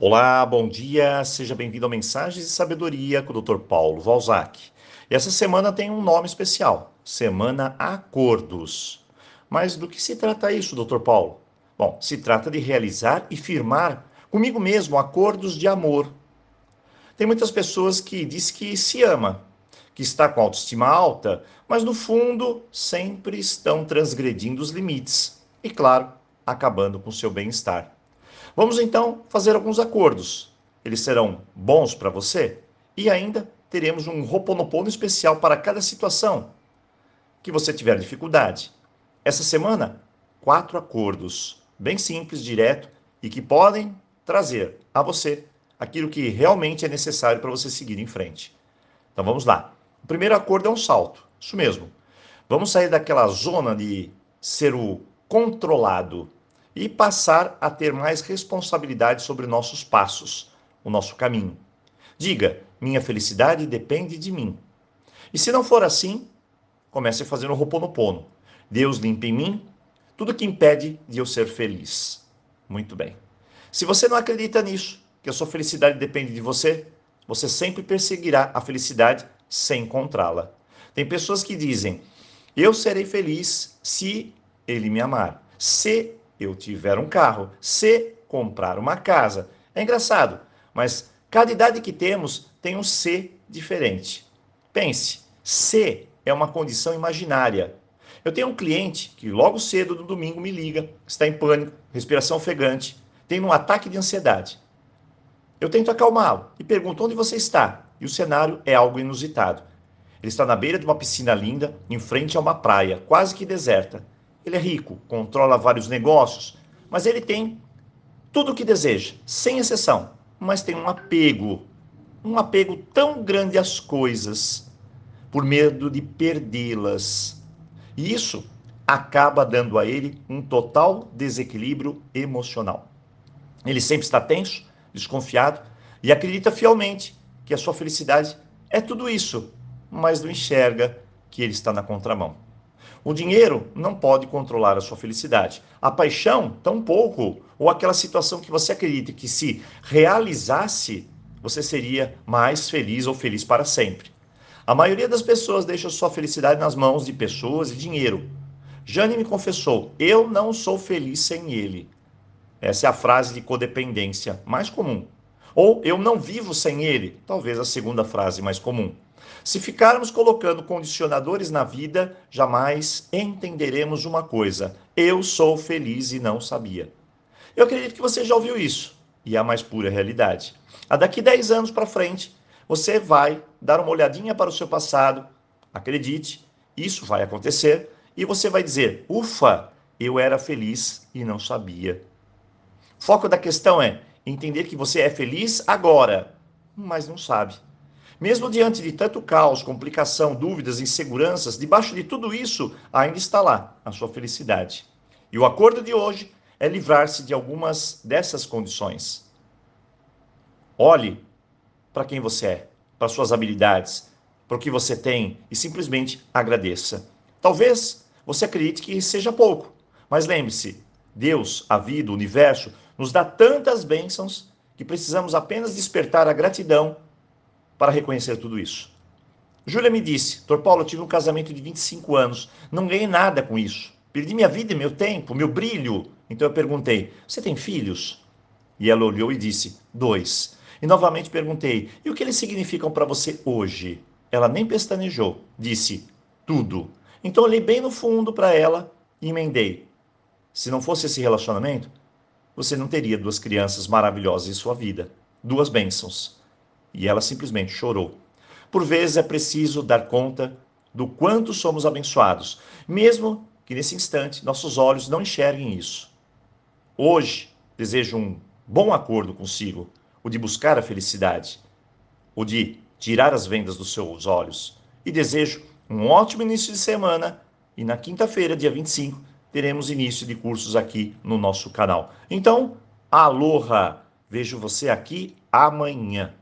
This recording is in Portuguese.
Olá, bom dia, seja bem-vindo ao Mensagens de Sabedoria com o Dr. Paulo Valzac. E essa semana tem um nome especial, Semana Acordos. Mas do que se trata isso, Dr. Paulo? Bom, se trata de realizar e firmar comigo mesmo acordos de amor. Tem muitas pessoas que diz que se ama, que está com autoestima alta, mas no fundo sempre estão transgredindo os limites e, claro, acabando com seu bem-estar. Vamos então fazer alguns acordos. Eles serão bons para você e ainda teremos um roponopono especial para cada situação que você tiver dificuldade. Essa semana, quatro acordos, bem simples, direto e que podem trazer a você aquilo que realmente é necessário para você seguir em frente. Então vamos lá. O primeiro acordo é um salto, isso mesmo. Vamos sair daquela zona de ser o controlado e passar a ter mais responsabilidade sobre nossos passos, o nosso caminho. Diga: minha felicidade depende de mim. E se não for assim, comece a fazer o Roponopono. Deus limpa em mim tudo que impede de eu ser feliz. Muito bem. Se você não acredita nisso, que a sua felicidade depende de você, você sempre perseguirá a felicidade sem encontrá-la. Tem pessoas que dizem: Eu serei feliz se ele me amar, se eu tiver um carro, se comprar uma casa. É engraçado, mas cada idade que temos tem um se diferente. Pense, se é uma condição imaginária. Eu tenho um cliente que logo cedo no domingo me liga, está em pânico, respiração ofegante, tem um ataque de ansiedade. Eu tento acalmá-lo e pergunto onde você está. E o cenário é algo inusitado. Ele está na beira de uma piscina linda, em frente a uma praia, quase que deserta. Ele é rico, controla vários negócios, mas ele tem tudo o que deseja, sem exceção, mas tem um apego, um apego tão grande às coisas, por medo de perdê-las. E isso acaba dando a ele um total desequilíbrio emocional. Ele sempre está tenso, desconfiado e acredita fielmente que a sua felicidade é tudo isso, mas não enxerga que ele está na contramão. O dinheiro não pode controlar a sua felicidade. A paixão, tampouco. Ou aquela situação que você acredita que se realizasse, você seria mais feliz ou feliz para sempre. A maioria das pessoas deixa sua felicidade nas mãos de pessoas e dinheiro. Jane me confessou: eu não sou feliz sem ele. Essa é a frase de codependência mais comum. Ou eu não vivo sem ele, talvez a segunda frase mais comum. Se ficarmos colocando condicionadores na vida, jamais entenderemos uma coisa: eu sou feliz e não sabia. Eu acredito que você já ouviu isso, e é a mais pura realidade. A daqui 10 anos para frente, você vai dar uma olhadinha para o seu passado, acredite, isso vai acontecer, e você vai dizer: ufa, eu era feliz e não sabia. O foco da questão é entender que você é feliz agora, mas não sabe. Mesmo diante de tanto caos, complicação, dúvidas, inseguranças, debaixo de tudo isso ainda está lá a sua felicidade. E o acordo de hoje é livrar-se de algumas dessas condições. Olhe para quem você é, para suas habilidades, para o que você tem e simplesmente agradeça. Talvez você acredite que seja pouco, mas lembre-se: Deus, a vida, o universo nos dá tantas bênçãos que precisamos apenas despertar a gratidão para reconhecer tudo isso. Júlia me disse: Dr. Paulo, eu tive um casamento de 25 anos, não ganhei nada com isso. Perdi minha vida, meu tempo, meu brilho. Então eu perguntei: Você tem filhos? E ela olhou e disse: Dois. E novamente perguntei: E o que eles significam para você hoje? Ela nem pestanejou, disse: Tudo. Então olhei bem no fundo para ela e emendei: Se não fosse esse relacionamento, você não teria duas crianças maravilhosas em sua vida, duas bênçãos. E ela simplesmente chorou. Por vezes é preciso dar conta do quanto somos abençoados, mesmo que nesse instante nossos olhos não enxerguem isso. Hoje, desejo um bom acordo consigo, o de buscar a felicidade, o de tirar as vendas dos seus olhos. E desejo um ótimo início de semana e na quinta-feira, dia 25, teremos início de cursos aqui no nosso canal. Então, aloha! Vejo você aqui amanhã.